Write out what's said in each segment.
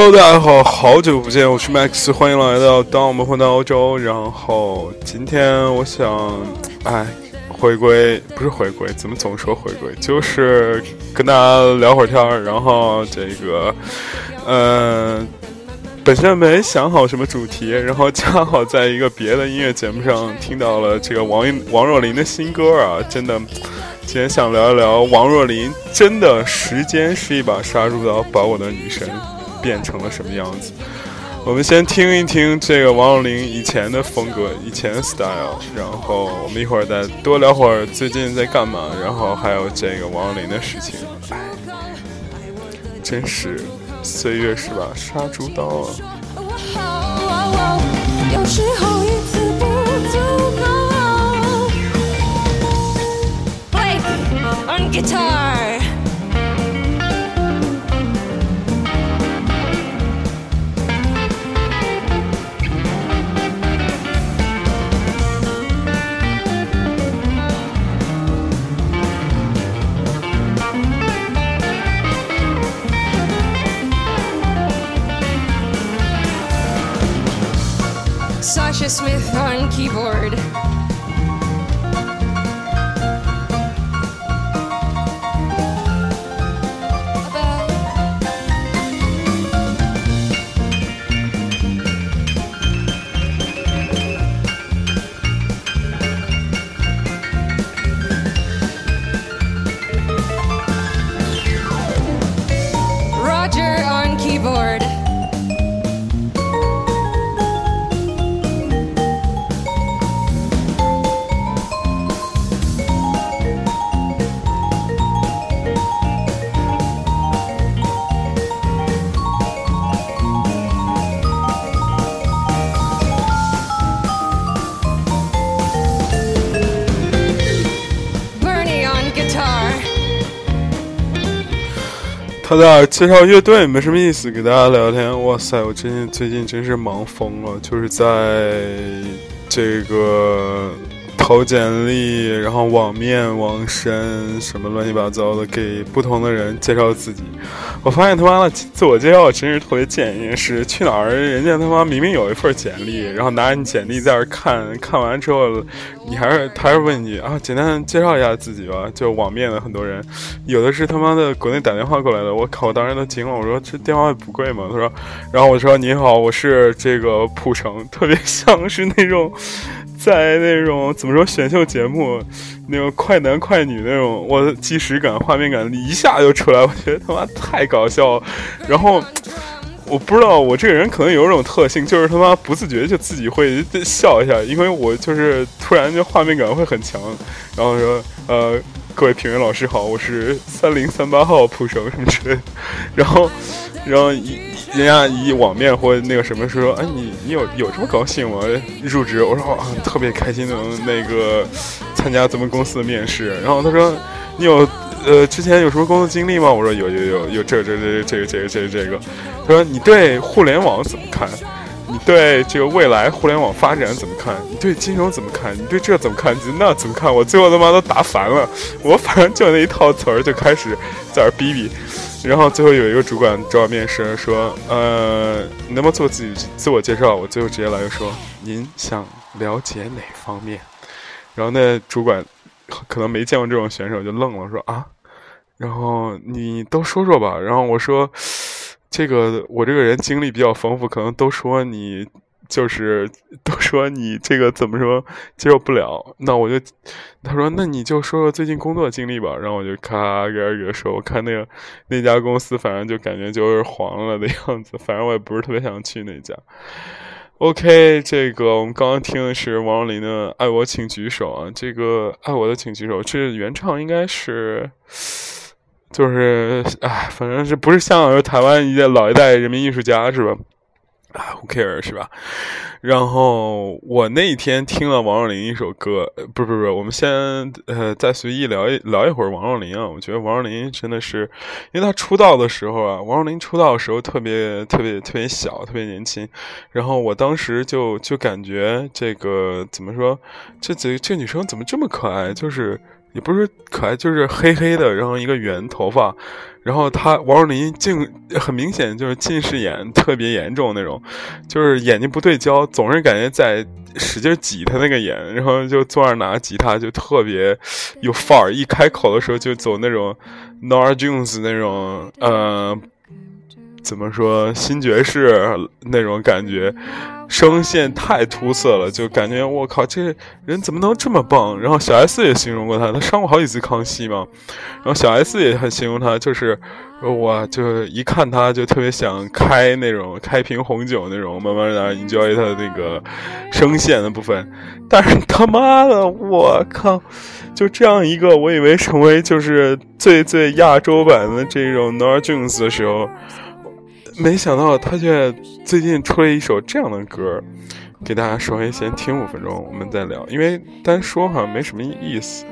Hello，大家好，好久不见，我是 Max，欢迎来到当我们混到欧洲。然后今天我想，哎，回归不是回归，怎么总说回归？就是跟大家聊会儿天儿。然后这个，呃，本身没想好什么主题，然后恰好在一个别的音乐节目上听到了这个王王若琳的新歌啊，真的。今天想聊一聊王若琳，真的时间是一把杀猪刀，把我的女神变成了什么样子？我们先听一听这个王若琳以前的风格，以前的 style，然后我们一会儿再多聊会儿最近在干嘛，然后还有这个王若琳的事情。哎，真是岁月是把杀猪刀啊！有时候一次不足够。Play on guitar. with on keyboard. 他在介绍乐队没什么意思，给大家聊天。哇塞，我最近最近真是忙疯了，就是在这个投简历，然后网面、网申什么乱七八糟的，给不同的人介绍自己。我发现他妈的自我介绍真是特别贱一件事。去哪儿，人家他妈明明有一份简历，然后拿着你简历在那看看完之后，你还是他还是问你啊，简单介绍一下自己吧。就网面的很多人，有的是他妈的国内打电话过来的，我靠，我当时都惊了。我说这电话不贵吗？他说，然后我说你好，我是这个蒲城，特别 像是那种在那种怎么说选秀节目那种快男快女那种，我的即时感、画面感一下就出来，我觉得他妈太搞笑了。然后我不知道，我这个人可能有一种特性，就是他妈不自觉就自己会笑一下，因为我就是突然就画面感会很强。然后说呃。各位评委老师好，我是三零三八号蒲生什么之类的，然后，然后一人家以网面或那个什么说，哎，你你有有这么高兴吗？入职？我说啊，特别开心能那个参加咱们公司的面试。然后他说，你有呃之前有什么工作经历吗？我说有有有有这这这这个这个这个这个。他说你对互联网怎么看？对这个未来互联网发展怎么看？你对金融怎么看？你对这怎么看？那怎么看？我最后他妈都答烦了，我反正就那一套词儿就开始在那儿逼逼，然后最后有一个主管找我面试，说，呃，你能不能做自己自我介绍？我最后直接来个说，您想了解哪方面？然后那主管可能没见过这种选手，就愣了，说啊，然后你都说说吧。然后我说。这个我这个人经历比较丰富，可能都说你就是都说你这个怎么说接受不了，那我就他说那你就说说最近工作经历吧，然后我就咔给他给说，我看那个那家公司反正就感觉就是黄了的样子，反正我也不是特别想去那家。OK，这个我们刚刚听的是王若琳的《爱我请举手》啊，这个《爱我的请举手》这原唱应该是。就是，哎，反正是不是香港，是台湾一代老一代人民艺术家是吧？啊，Who care 是吧？然后我那一天听了王若琳一首歌，不是不是，我们先呃再随意聊一聊一会儿王若琳啊。我觉得王若琳真的是，因为她出道的时候啊，王若琳出道的时候特别特别特别小，特别年轻。然后我当时就就感觉这个怎么说，这这这女生怎么这么可爱？就是也不是可爱，就是黑黑的，然后一个圆头发。然后他王若琳近很明显就是近视眼特别严重那种，就是眼睛不对焦，总是感觉在使劲挤他那个眼，然后就坐那拿吉他就特别有范儿，一开口的时候就走那种 Nora Jones 那种呃。怎么说新爵士那种感觉，声线太突色了，就感觉我靠，这人怎么能这么棒？然后小 S 也形容过他，他上过好几次康熙嘛。然后小 S 也很形容他，就是我就一看他就特别想开那种开瓶红酒那种，慢慢的 enjoy 他的那个声线的部分。但是他妈的，我靠，就这样一个，我以为成为就是最最亚洲版的这种 Nora Jones 的时候。没想到他却最近出了一首这样的歌，给大家稍微先听五分钟，我们再聊，因为单说好像没什么意思。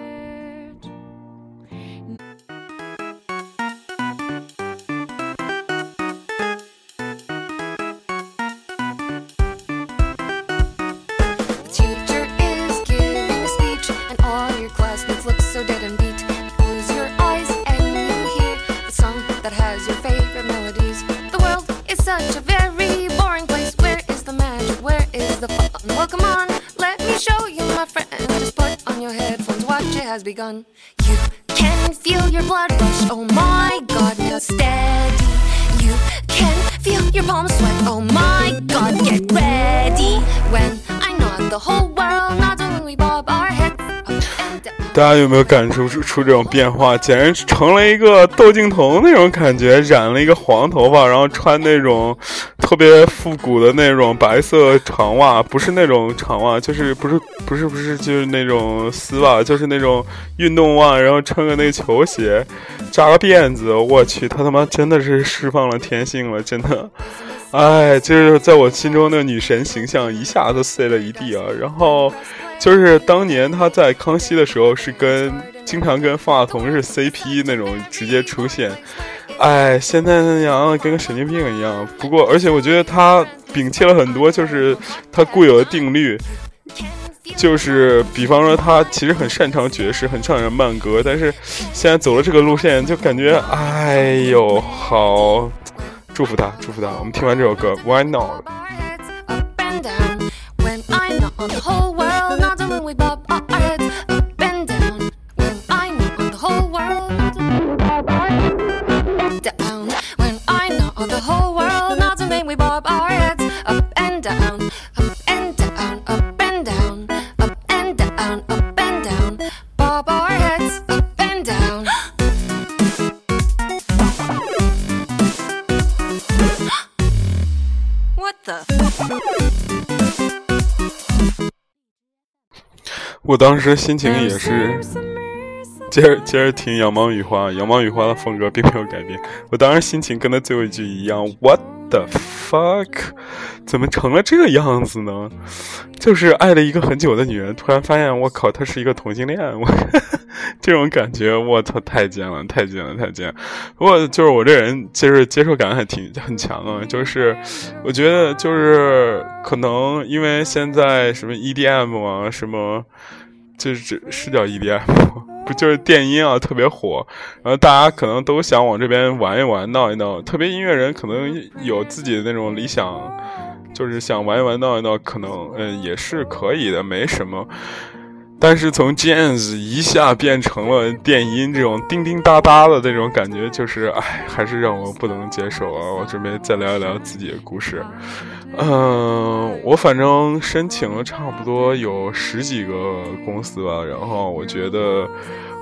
Has begun. You can feel your blood rush, oh my god, now steady. You can feel your palms sweat, oh my god, get ready. When I nod the whole world nods when we heads. 大家有没有感受出出这种变化？简直成了一个窦靖童那种感觉，染了一个黄头发，然后穿那种特别复古的那种白色长袜，不是那种长袜，就是不是不是不是就是那种丝袜，就是那种运动袜，然后穿个那个球鞋，扎个辫子，我去，他他妈真的是释放了天性了，真的，哎，就是在我心中那个女神形象一下子碎了一地啊，然后。就是当年他在康熙的时候，是跟经常跟方大同是 CP 那种直接出现，哎，现在那样跟个神经病一样。不过，而且我觉得他摒弃了很多，就是他固有的定律，就是比方说他其实很擅长爵士，很擅长慢歌，但是现在走了这个路线，就感觉哎呦，好，祝福他，祝福他。我们听完这首歌，Why Not？we 我当时心情也是，接着接着听《羊毛雨花》，《羊毛雨花》的风格并没有改变。我当时心情跟他最后一句一样，What the fuck？怎么成了这个样子呢？就是爱了一个很久的女人，突然发现我靠，她是一个同性恋，我 这种感觉，我操，太贱了，太贱了，太贱。不过就是我这人，就是接受感还挺很强啊。就是我觉得，就是可能因为现在什么 EDM 啊，什么。就是是叫 EDM，不就是电音啊，特别火，然后大家可能都想往这边玩一玩、闹一闹。特别音乐人可能有自己的那种理想，就是想玩一玩、闹一闹，可能嗯也是可以的，没什么。但是从 Jazz 一下变成了电音这种叮叮哒哒的那种感觉，就是哎，还是让我不能接受啊！我准备再聊一聊自己的故事。嗯，我反正申请了差不多有十几个公司吧，然后我觉得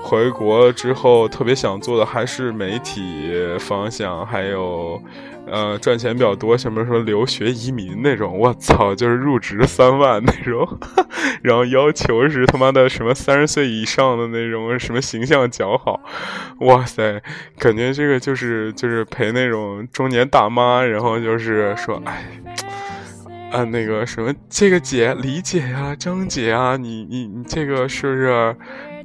回国之后特别想做的还是媒体方向，还有呃赚钱比较多，什么说留学移民那种，我操，就是入职三万那种，然后要求是他妈的什么三十岁以上的那种，什么形象较好，哇塞，感觉这个就是就是陪那种中年大妈，然后就是说，哎。啊，那个什么，这个姐李姐呀，张姐啊，你你你这个是不是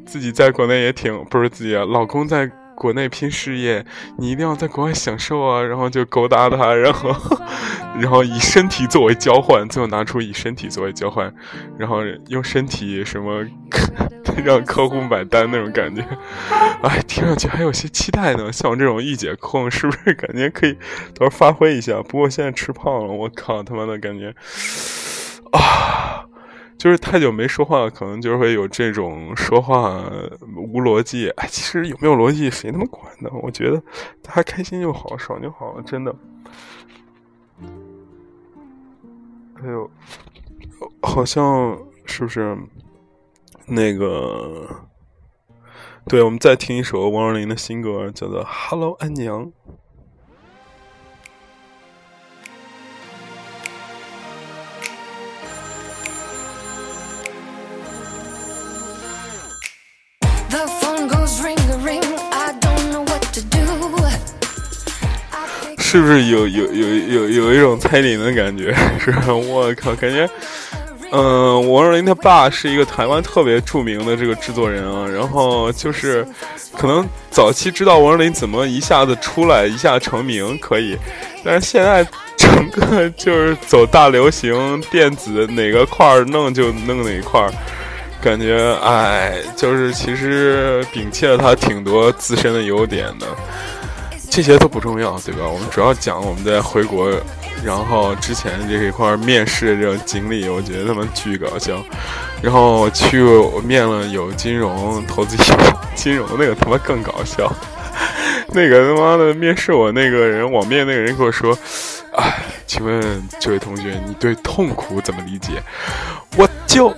自己在国内也挺不是自己老公在。国内拼事业，你一定要在国外享受啊！然后就勾搭他，然后，然后以身体作为交换，最后拿出以身体作为交换，然后用身体什么 让客户买单那种感觉，哎，听上去还有些期待呢。像我这种御姐控，是不是感觉可以到时候发挥一下？不过现在吃胖了，我靠他妈的感觉啊！就是太久没说话，可能就会有这种说话无逻辑。哎，其实有没有逻辑，谁他妈管呢？我觉得大家开心就好，爽就好了，真的。还有，好像是不是那个？对，我们再听一首王若琳的新歌，叫做《Hello 安娘》。是不是有有有有有一种蔡依林的感觉？是吧？我靠，感觉，嗯，王若琳她爸是一个台湾特别著名的这个制作人啊。然后就是，可能早期知道王若琳怎么一下子出来一下成名可以，但是现在整个就是走大流行电子，哪个块儿弄就弄哪块儿，感觉哎，就是其实摒弃了他挺多自身的优点的。这些都不重要，对吧？我们主要讲我们在回国，然后之前这一块面试的这种经历，我觉得他们巨搞笑。然后去面了有金融投资金融那个他妈更搞笑。那个他妈的面试我那个人网面那个人跟我说：“哎，请问这位同学，你对痛苦怎么理解？”我就。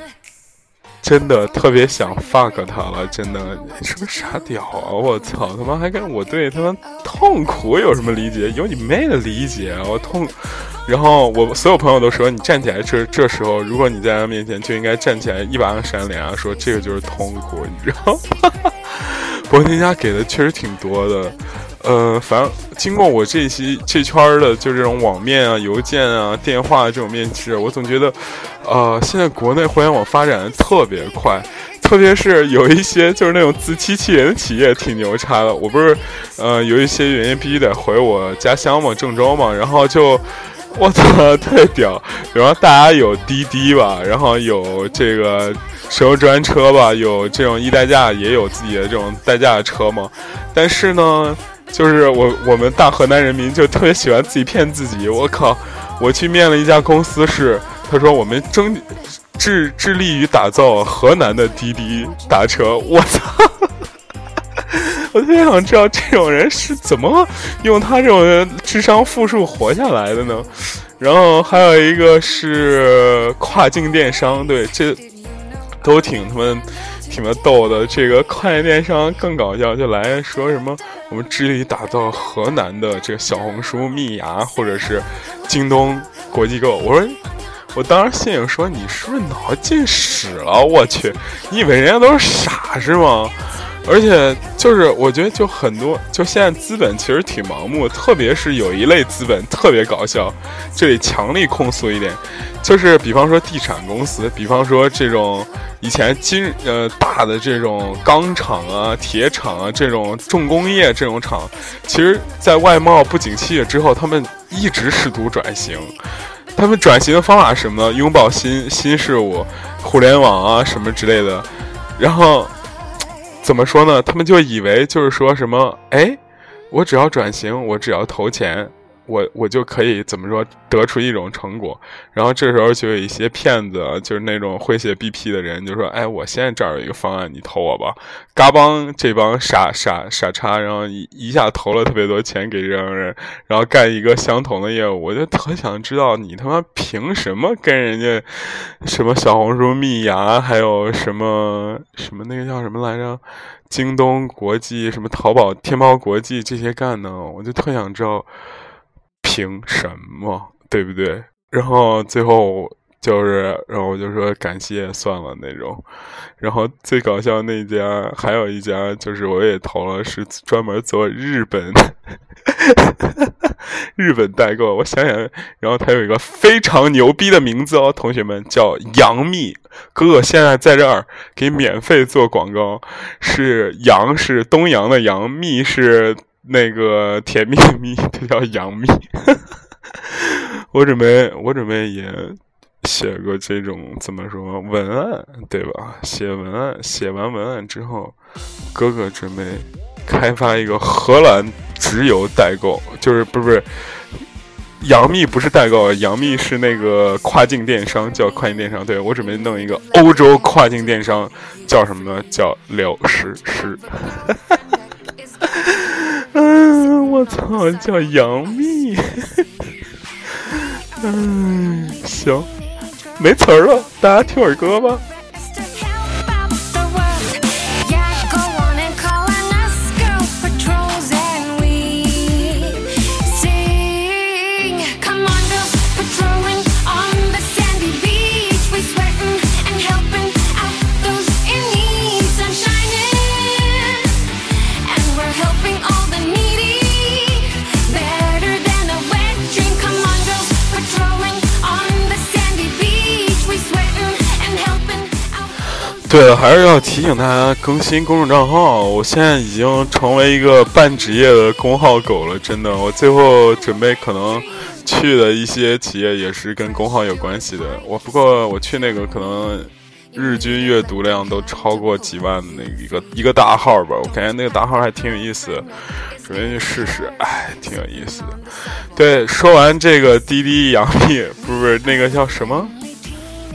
真的特别想 fuck 他了，真的，你是个傻屌啊！我操，他妈还跟我对他妈痛苦有什么理解？有你妹的理解！我痛，然后我所有朋友都说，你站起来这这时候，如果你在他面前，就应该站起来一巴掌扇脸啊，说这个就是痛苦，你知道吗？博天家给的确实挺多的。呃，反正经过我这些这圈的，就这种网面啊、邮件啊、电话这种面试，我总觉得，呃，现在国内互联网发展的特别快，特别是有一些就是那种自欺欺人的企业挺牛叉的。我不是，呃，有一些原因必须得回我家乡嘛，郑州嘛，然后就，我操，特别屌。比方大家有滴滴吧，然后有这个神州专车吧，有这种一代驾，也有自己的这种代驾的车嘛，但是呢。就是我，我们大河南人民就特别喜欢自己骗自己。我靠，我去面了一家公司，是他说我们争致致力于打造河南的滴滴打车。我操！我特别想知道这种人是怎么用他这种智商负数活下来的呢？然后还有一个是跨境电商，对，这都挺他们。挺逗的，这个跨境电商更搞笑，就来说什么我们致力打造河南的这个小红书、蜜芽或者是京东国际购。我说，我当时心里说，你是不是脑子进屎了？我去，你以为人家都是傻是吗？而且就是我觉得就很多，就现在资本其实挺盲目，特别是有一类资本特别搞笑，这里强力控诉一点，就是比方说地产公司，比方说这种。以前金呃大的这种钢厂啊、铁厂啊这种重工业这种厂，其实，在外贸不景气之后，他们一直试图转型。他们转型的方法是什么呢？拥抱新新事物，互联网啊什么之类的。然后怎么说呢？他们就以为就是说什么，哎，我只要转型，我只要投钱。我我就可以怎么说得出一种成果，然后这时候就有一些骗子，就是那种会写 BP 的人，就说：“哎，我现在这儿有一个方案，你投我吧。”嘎帮这帮傻傻傻叉，然后一一下投了特别多钱给这帮人，然后干一个相同的业务。我就特想知道，你他妈凭什么跟人家什么小红书、蜜芽，还有什么什么那个叫什么来着，京东国际、什么淘宝、天猫国际这些干呢？我就特想知道。凭什么，对不对？然后最后就是，然后我就说感谢算了那种。然后最搞笑那家还有一家，就是我也投了，是专门做日本 日本代购。我想想，然后他有一个非常牛逼的名字哦，同学们叫杨幂哥哥，现在在这儿给免费做广告，是杨是东阳的杨，幂是那个甜蜜蜜，他叫杨幂。我准备，我准备也。写个这种怎么说文案，对吧？写文案，写完文案之后，哥哥准备开发一个荷兰直邮代购，就是不是不是，杨幂不是代购，杨幂是那个跨境电商，叫跨境电商。对我准备弄一个欧洲跨境电商，叫什么呢？叫刘诗诗。哈 哈嗯，我操，叫杨幂。嗯，行。没词儿了，大家听会儿歌吧。对了，还是要提醒大家更新公众账号。我现在已经成为一个半职业的公号狗了，真的。我最后准备可能去的一些企业也是跟公号有关系的。我不过我去那个可能日均阅读量都超过几万的那一个一个大号吧，我感觉那个大号还挺有意思，准备去试试。哎，挺有意思的。对，说完这个滴滴杨幂不是，不是那个叫什么？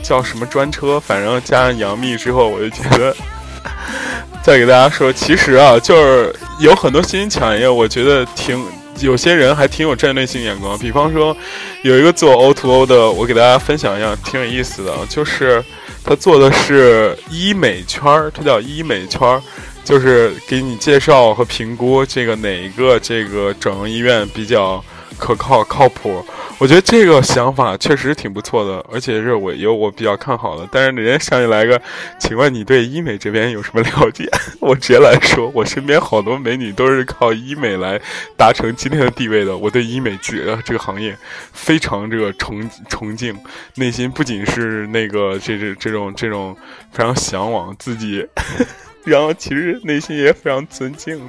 叫什么专车？反正加上杨幂之后，我就觉得，再给大家说，其实啊，就是有很多新兴产业，我觉得挺有些人还挺有战略性眼光。比方说，有一个做 O to O 的，我给大家分享一下，挺有意思的，就是他做的是医美圈儿，他叫医美圈儿，就是给你介绍和评估这个哪一个这个整容医院比较可靠靠谱。我觉得这个想法确实挺不错的，而且是我有我比较看好的。但是人家上去来个，请问你对医美这边有什么了解？我直接来说，我身边好多美女都是靠医美来达成今天的地位的。我对医美这这个行业非常这个崇崇敬，内心不仅是那个这这这种这种非常向往自己，然后其实内心也非常尊敬。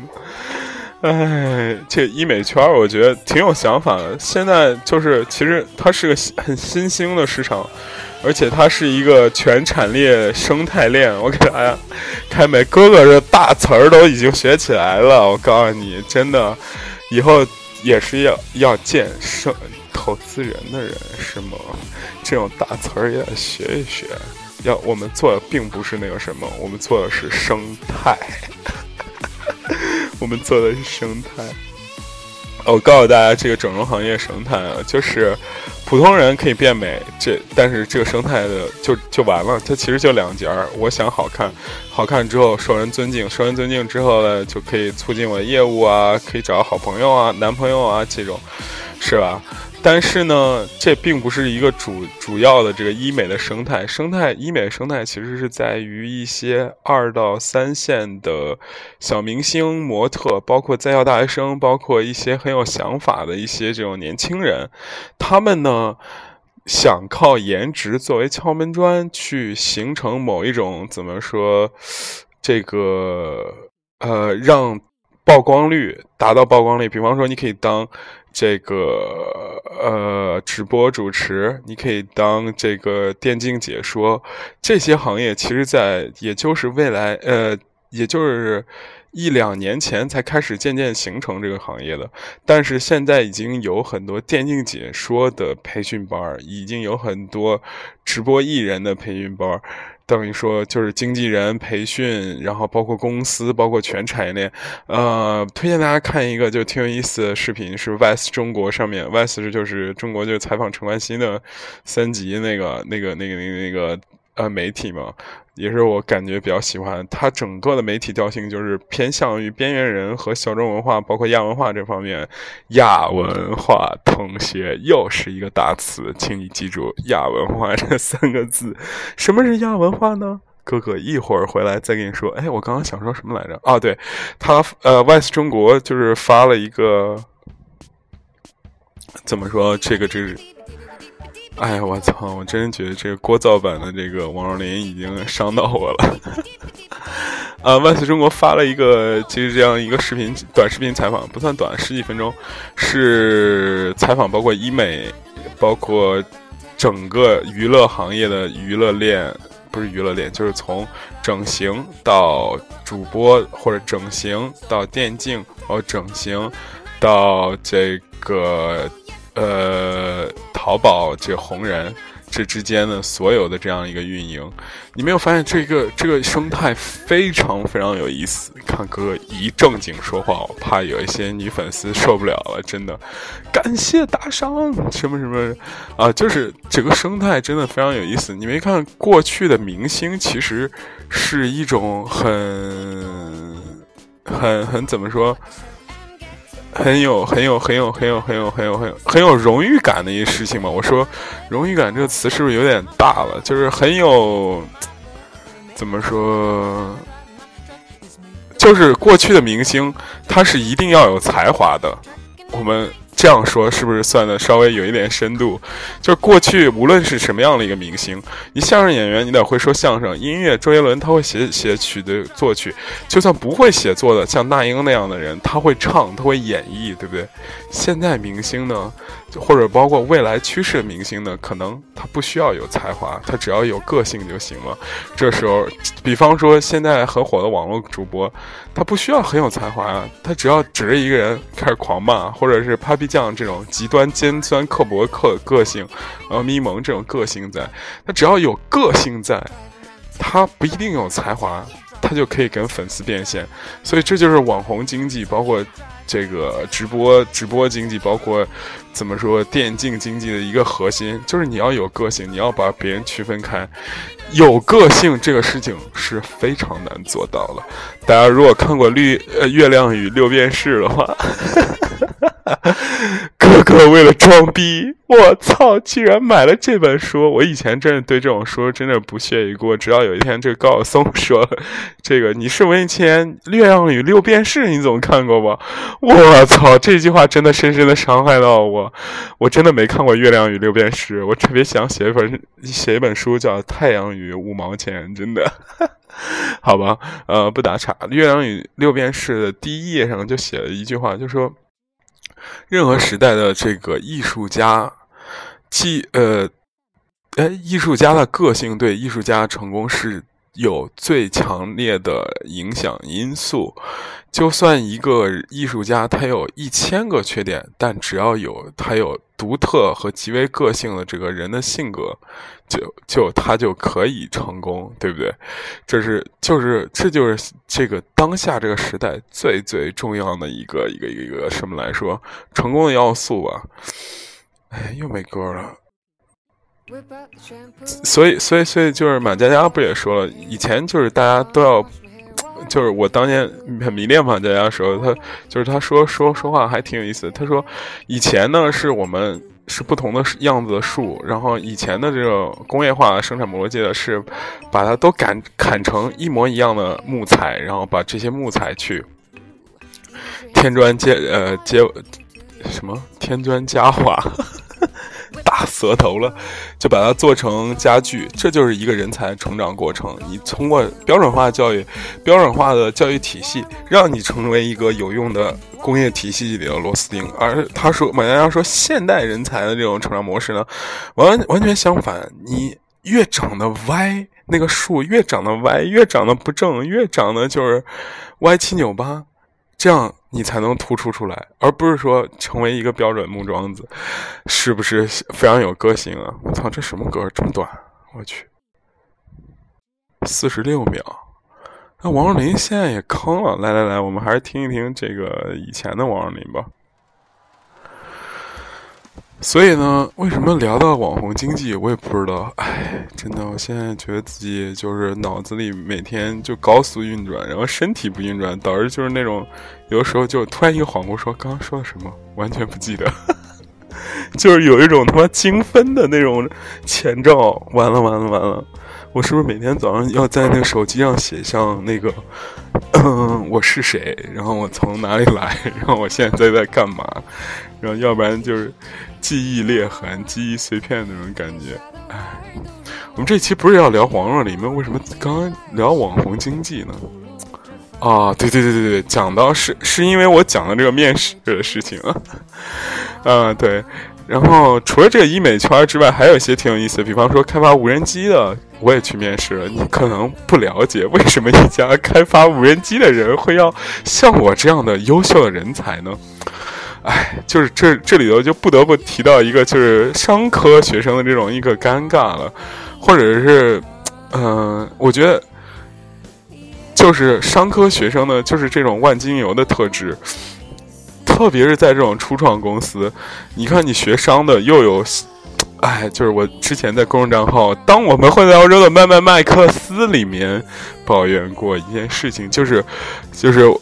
哎，这医美圈我觉得挺有想法的。现在就是，其实它是个很新兴的市场，而且它是一个全产业生态链。我给大家开美哥哥这大词儿都已经学起来了。我告诉你，真的，以后也是要要见生投资人的人是吗？这种大词儿也学一学。要我们做的并不是那个什么，我们做的是生态。我们做的是生态。我告诉大家，这个整容行业生态啊，就是普通人可以变美，这但是这个生态的就就完了。它其实就两截儿。我想好看，好看之后受人尊敬，受人尊敬之后呢，就可以促进我的业务啊，可以找好朋友啊、男朋友啊这种，是吧？但是呢，这并不是一个主主要的这个医美的生态。生态医美生态其实是在于一些二到三线的小明星、模特，包括在校大学生，包括一些很有想法的一些这种年轻人，他们呢想靠颜值作为敲门砖，去形成某一种怎么说，这个呃让曝光率达到曝光率。比方说，你可以当。这个呃，直播主持，你可以当这个电竞解说，这些行业其实，在也就是未来，呃，也就是一两年前才开始渐渐形成这个行业的。但是现在已经有很多电竞解说的培训班，已经有很多直播艺人的培训班。等于说就是经纪人培训，然后包括公司，包括全产业链。呃，推荐大家看一个就挺有意思的视频，是 VS 中国上面，VS 是就是中国就是采访陈冠希的三集那个那个那个那个那个呃媒体嘛，也是我感觉比较喜欢。它整个的媒体调性就是偏向于边缘人和小众文化，包括亚文化这方面。亚文化同学又是一个大词，请你记住“亚文化”这三个字。什么是亚文化呢？哥哥一会儿回来再跟你说。哎，我刚刚想说什么来着？哦，对，他呃，Wise 中国就是发了一个，怎么说？这个这个。哎呀，我操！我真觉得这个聒噪版的这个王若琳已经伤到我了。啊，万岁中国发了一个就是这样一个视频，短视频采访，不算短，十几分钟，是采访包括医美，包括整个娱乐行业的娱乐链，不是娱乐链，就是从整形到主播，或者整形到电竞，哦整形到这个。呃，淘宝这红人这之间的所有的这样一个运营，你没有发现这个这个生态非常非常有意思？看哥一正经说话，我怕有一些女粉丝受不了了，真的。感谢打赏，什么什么啊，就是整个生态真的非常有意思。你没看过去的明星其实是一种很很很怎么说？很有很有很有很有很有很有很有很有荣誉感的一个事情嘛？我说，荣誉感这个词是不是有点大了？就是很有，怎么说？就是过去的明星，他是一定要有才华的。我们。这样说是不是算的稍微有一点深度？就是过去无论是什么样的一个明星，你相声演员你得会说相声，音乐周杰伦他会写写曲的作曲，就算不会写作的，像那英那样的人，他会唱，他会演绎，对不对？现在明星呢？或者包括未来趋势的明星呢，可能他不需要有才华，他只要有个性就行了。这时候，比方说现在很火的网络主播，他不需要很有才华啊，他只要指着一个人开始狂骂，或者是 Papi 酱这种极端尖酸刻薄刻个性，然后咪蒙这种个性在，他只要有个性在，他不一定有才华，他就可以跟粉丝变现。所以这就是网红经济，包括。这个直播直播经济，包括怎么说电竞经济的一个核心，就是你要有个性，你要把别人区分开。有个性这个事情是非常难做到了。大家如果看过《绿呃月亮与六便士》的话。哥哥为了装逼，我操，居然买了这本书。我以前真的对这种书真的不屑一顾，直到有一天这个高晓松说：“这个你是文艺青年，《月亮与六便士》你总看过吧？”我操，这句话真的深深的伤害到我。我真的没看过《月亮与六便士》，我特别想写一本写一本书叫《太阳与五毛钱》，真的。好吧，呃，不打岔，《月亮与六便士》的第一页上就写了一句话，就说。任何时代的这个艺术家，既呃，哎，艺术家的个性对艺术家成功是有最强烈的影响因素。就算一个艺术家他有一千个缺点，但只要有他有独特和极为个性的这个人的性格，就就他就可以成功，对不对？这是就是这就是这个当下这个时代最最重要的一个一个一个什么来说成功的要素吧？哎，又没歌了。所以所以所以就是马佳佳不也说了，以前就是大家都要。就是我当年很迷恋马佳佳的时候，他就是他说说说话还挺有意思。他说，以前呢是我们是不同的样子的树，然后以前的这个工业化生产逻辑的是把它都砍砍成一模一样的木材，然后把这些木材去添砖接呃接什么添砖加瓦。大舌头了，就把它做成家具，这就是一个人才成长过程。你通过标准化教育、标准化的教育体系，让你成为一个有用的工业体系里的螺丝钉。而他说，马佳佳说，现代人才的这种成长模式呢，完完全相反。你越长得歪，那个树越长得歪，越长得不正，越长得就是歪七扭八，这样。你才能突出出来，而不是说成为一个标准木桩子，是不是非常有个性啊？我操，这什么歌这么短？我去，四十六秒。那王若琳现在也坑了。来来来，我们还是听一听这个以前的王若琳吧。所以呢，为什么聊到网红经济，我也不知道。哎，真的，我现在觉得自己就是脑子里每天就高速运转，然后身体不运转，导致就是那种有的时候就突然一恍惚，说刚刚说的什么，完全不记得，就是有一种他妈精分的那种前兆。完了完了完了，我是不是每天早上要在那个手机上写上那个，嗯，我是谁，然后我从哪里来，然后我现在在干嘛？然后要不然就是记忆裂痕、记忆碎片那种感觉。哎，我们这期不是要聊黄若里面为什么刚刚聊网红经济呢？啊，对对对对对，讲到是是因为我讲的这个面试的事情 啊。嗯，对。然后除了这个医美圈之外，还有一些挺有意思的，比方说开发无人机的，我也去面试了。你可能不了解为什么一家开发无人机的人会要像我这样的优秀的人才呢？哎，就是这这里头就不得不提到一个，就是商科学生的这种一个尴尬了，或者是，嗯，我觉得，就是商科学生呢，就是这种万金油的特质，特别是在这种初创公司，你看你学商的又有，哎，就是我之前在公众账号“当我们混在欧洲的麦麦麦克斯”里面抱怨过一件事情，就是，就是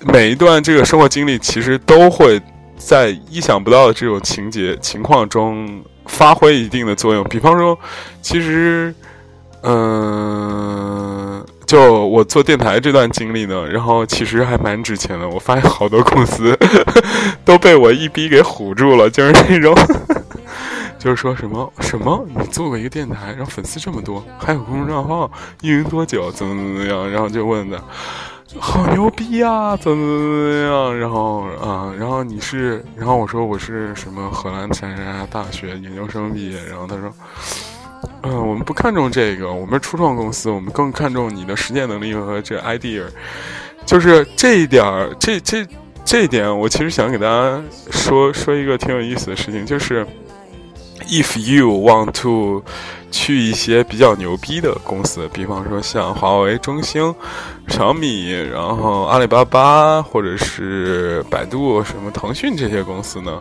每一段这个生活经历其实都会。在意想不到的这种情节情况中发挥一定的作用，比方说，其实，嗯，就我做电台这段经历呢，然后其实还蛮值钱的。我发现好多公司 都被我一逼给唬住了，就是那种，就是说什么什么，你做过一个电台，然后粉丝这么多，还有公众账号，运营多久，怎么怎么样，然后就问的。好牛逼呀！怎么怎么样？然后啊，然后你是，然后我说我是什么荷兰前沙大学研究生毕业。然后他说，嗯，我们不看重这个，我们初创公司，我们更看重你的实践能力和这 idea。就是这一点儿，这这这一点，我其实想给大家说说一个挺有意思的事情，就是。If you want to 去一些比较牛逼的公司，比方说像华为、中兴、小米，然后阿里巴巴，或者是百度、什么腾讯这些公司呢，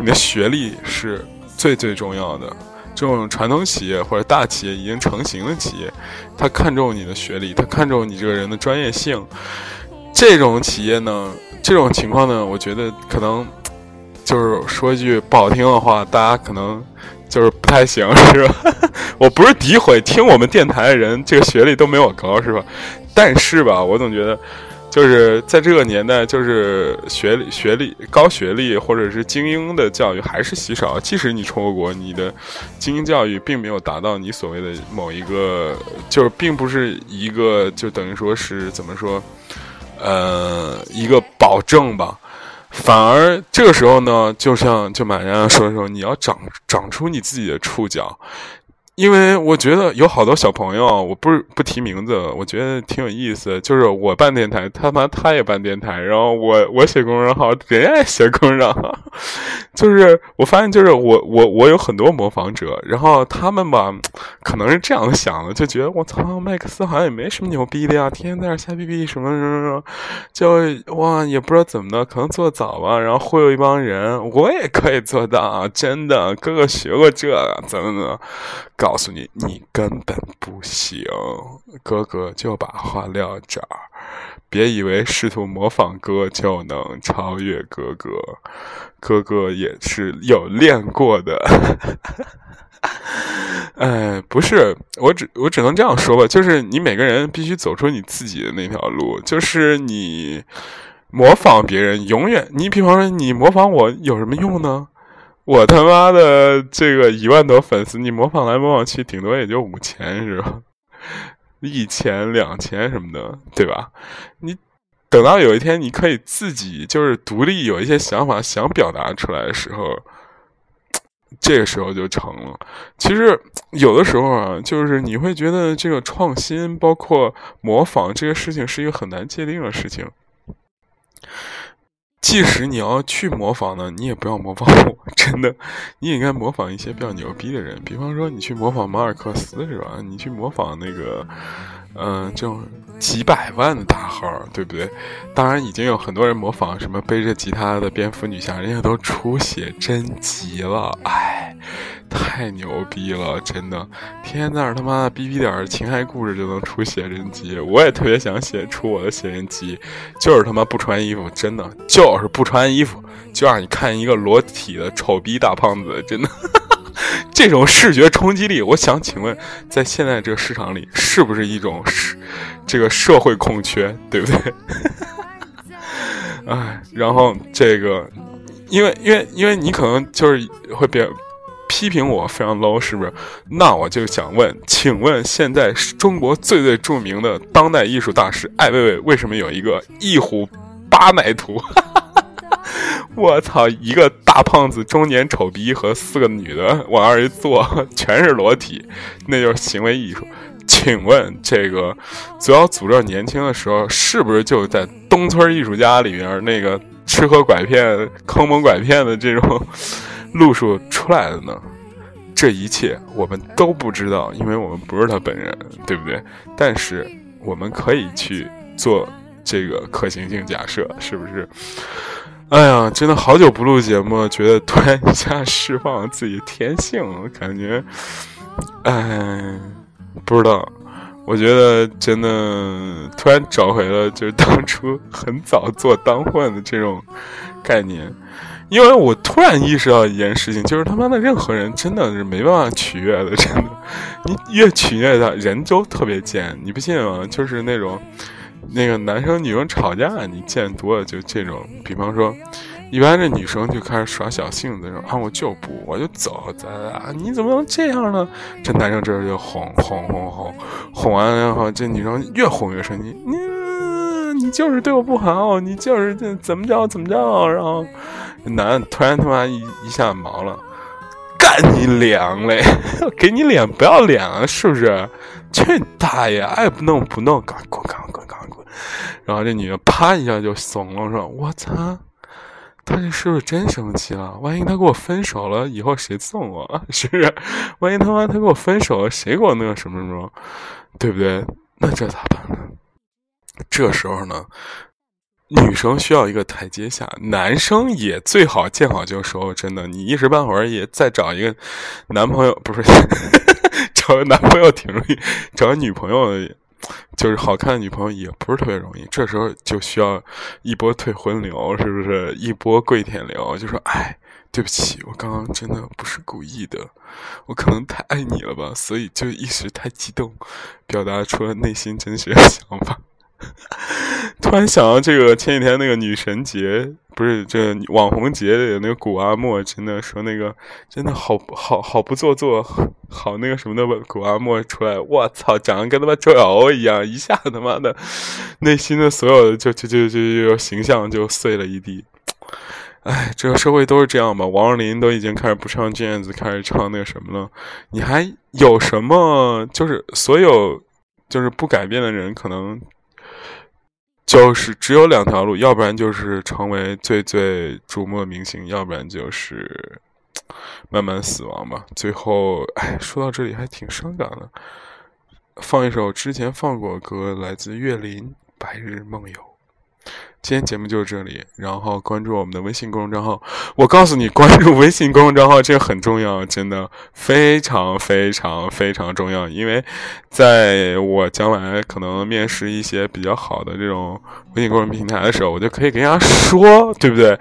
你的学历是最最重要的。这种传统企业或者大企业已经成型的企业，他看重你的学历，他看重你这个人的专业性。这种企业呢，这种情况呢，我觉得可能。就是说一句不好听的话，大家可能就是不太行，是吧？我不是诋毁听我们电台的人，这个学历都没我高，是吧？但是吧，我总觉得，就是在这个年代，就是学历、学历、高学历或者是精英的教育还是稀少。即使你出过国，你的精英教育并没有达到你所谓的某一个，就是并不是一个，就等于说是怎么说，呃，一个保证吧。反而这个时候呢，就像就马洋说的时候，你要长长出你自己的触角。因为我觉得有好多小朋友，我不是不提名字，我觉得挺有意思。就是我办电台，他妈他也办电台，然后我我写公众号，人家也写公众号。就是我发现，就是我我我有很多模仿者，然后他们吧，可能是这样想的，就觉得我操，麦克斯好像也没什么牛逼的呀，天天在那瞎逼逼什么什么什么，就哇也不知道怎么的，可能做早吧，然后忽悠一帮人，我也可以做到，真的，哥哥学过这，怎么怎么。告诉你，你根本不行。哥哥就把话撂这儿，别以为试图模仿哥就能超越哥哥。哥哥也是有练过的。哎，不是，我只我只能这样说吧，就是你每个人必须走出你自己的那条路，就是你模仿别人，永远你比方说你模仿我有什么用呢？我他妈的这个一万多粉丝，你模仿来模仿去，顶多也就五千是吧？一千、两千什么的，对吧？你等到有一天你可以自己就是独立有一些想法想表达出来的时候，这个时候就成了。其实有的时候啊，就是你会觉得这个创新包括模仿这个事情是一个很难界定的事情。即使你要去模仿呢，你也不要模仿我，真的，你也应该模仿一些比较牛逼的人，比方说你去模仿马尔克斯是吧？你去模仿那个，嗯，这种几百万的大号，对不对？当然，已经有很多人模仿什么背着吉他的蝙蝠女侠，人家都出写真集了，哎，太牛逼了，真的！天天在那他妈的逼逼点情爱故事就能出写真集，我也特别想写出我的写真集，就是他妈不穿衣服，真的就是不穿衣服，就让你看一个裸体的丑逼大胖子，真的。这种视觉冲击力，我想请问，在现在这个市场里，是不是一种是这个社会空缺，对不对？哎，然后这个，因为因为因为你可能就是会别批评我非常 low，是不是？那我就想问，请问现在中国最最著名的当代艺术大师艾薇薇为什么有一个一虎八奶图？哈 哈 我操！一个大胖子、中年丑逼和四个女的往那儿一坐，全是裸体，那就是行为艺术。请问这个主要诅咒年轻的时候，是不是就在东村艺术家里面那个吃喝拐骗、坑蒙拐骗的这种 路数出来的呢？这一切我们都不知道，因为我们不是他本人，对不对？但是我们可以去做这个可行性假设，是不是？哎呀，真的好久不录节目，觉得突然一下释放自己天性，感觉，哎，不知道，我觉得真的突然找回了就是当初很早做当混的这种概念，因为我突然意识到一件事情，就是他妈的任何人真的是没办法取悦的，真的，你越取悦他，人就特别贱，你不信吗？就是那种。那个男生女生吵架，你见多了就这种。比方说，一般这女生就开始耍小性子，说啊我就不，我就走，咱啊你怎么能这样呢？这男生这时候就哄哄哄哄，哄完了以后，这女生越哄越生气，你你就是对我不好，你就是这怎么着怎么着，然后男突然他妈一一下毛了，干你娘嘞，给你脸不要脸了是不是？去你大爷，爱不弄不弄，赶快滚，赶快滚，赶快滚！然后这女的啪一下就怂了，说：“我操，他这是不是真生气了？万一他跟我分手了，以后谁送我？是不是？万一他妈他跟我分手了，谁给我那个什么什么？对不对？那这咋办呢？这时候呢，女生需要一个台阶下，男生也最好见好就收。真的，你一时半会儿也再找一个男朋友，不是？”找个男朋友挺容易，找个女朋友就是好看的女朋友也不是特别容易。这时候就需要一波退婚流，是不是？一波跪舔流，就说：“哎，对不起，我刚刚真的不是故意的，我可能太爱你了吧，所以就一时太激动，表达出了内心真实的想法。” 突然想到这个前几天那个女神节，不是这网红节里那个古阿莫，真的说那个真的好好好不做作，好那个什么的古阿莫出来，我操，长得跟他妈周晓鸥一样，一下他妈的 内心的所有的就就就就就形象就碎了一地。哎，这个社会都是这样吧？王若琳都已经开始不唱卷子开始唱那个什么了，你还有什么？就是所有就是不改变的人，可能。就是只有两条路，要不然就是成为最最瞩目的明星，要不然就是 慢慢死亡吧。最后，哎，说到这里还挺伤感的，放一首之前放过歌，来自岳林《白日梦游》。今天节目就是这里，然后关注我们的微信公众账号。我告诉你，关注微信公众账号这个很重要，真的非常非常非常重要。因为在我将来可能面试一些比较好的这种微信公众平台的时候，我就可以跟人家说，对不对？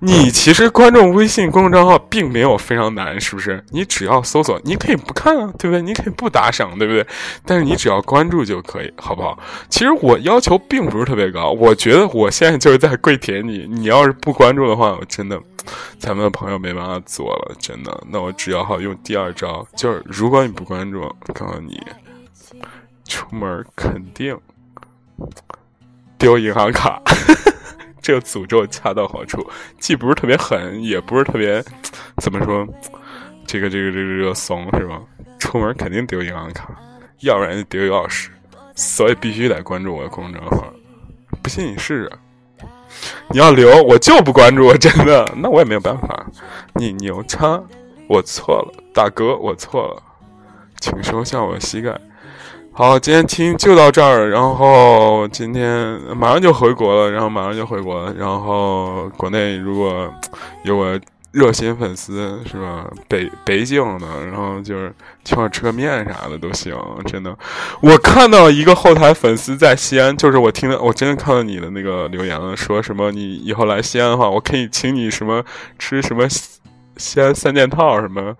你其实关注微信公众账号并没有非常难，是不是？你只要搜索，你可以不看啊，对不对？你可以不打赏，对不对？但是你只要关注就可以，好不好？其实我要求并不是特别高，我觉得我现在。就是在跪舔你，你要是不关注的话，我真的，咱们的朋友没办法做了，真的。那我只要好用第二招，就是如果你不关注，告诉你，出门肯定丢银行卡。这个诅咒恰到好处，既不是特别狠，也不是特别怎么说，这个这个这个这个怂是吧？出门肯定丢银行卡，要不然就丢钥匙，所以必须得关注我的公众号。不信你试试。你要留，我就不关注，真的，那我也没有办法。你牛叉，我错了，大哥，我错了，请收下我的膝盖。好，今天听就到这儿，然后今天马上就回国了，然后马上就回国了，然后国内如果有我热心粉丝是吧？北北京的，然后就是请我吃个面啥的都行，真的。我看到一个后台粉丝在西安，就是我听到，我真的看到你的那个留言了，说什么你以后来西安的话，我可以请你什么吃什么西安三件套什么。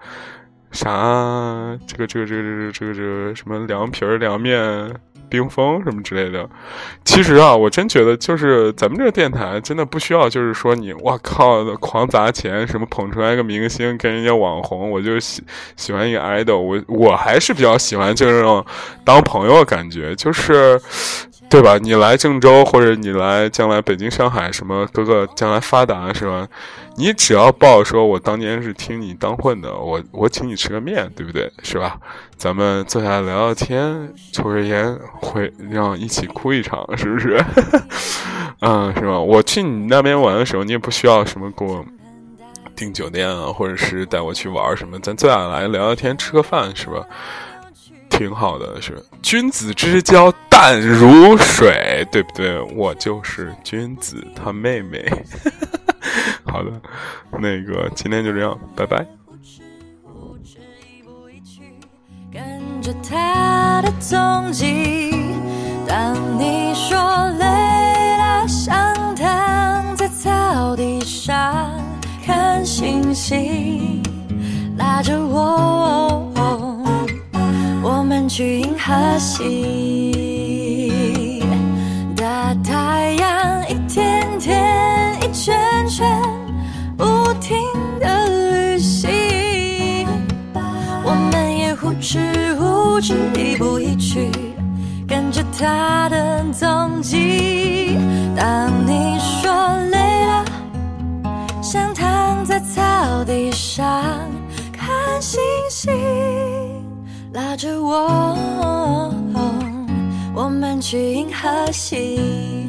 啥？这个这个这个这个这个这个什么凉皮儿、凉面、冰峰什么之类的。其实啊，我真觉得就是咱们这个电台真的不需要，就是说你哇靠狂砸钱，什么捧出来一个明星跟人家网红，我就喜喜欢一个 idol。我我还是比较喜欢就是那种当朋友的感觉，就是对吧？你来郑州或者你来将来北京、上海什么各个将来发达是吧？你只要报说，我当年是听你当混的，我我请你吃个面，对不对？是吧？咱们坐下来聊聊天，抽根烟，会让一起哭一场，是不是？嗯，是吧？我去你那边玩的时候，你也不需要什么给我订酒店啊，或者是带我去玩什么，咱坐下来聊聊天，吃个饭，是吧？挺好的，是君子之交淡如水，对不对？我就是君子他妹妹。好的，那个今天就这样，拜拜。跟着他的踪迹，当你说累了，想躺在草地上看星星，拉着我，去银河系，大太阳一天天一圈圈。不停的旅行，我们也呼哧呼哧，一步一趋，跟着他的踪迹。当你说累了，想躺在草地上看星星，拉着我，我们去银河系。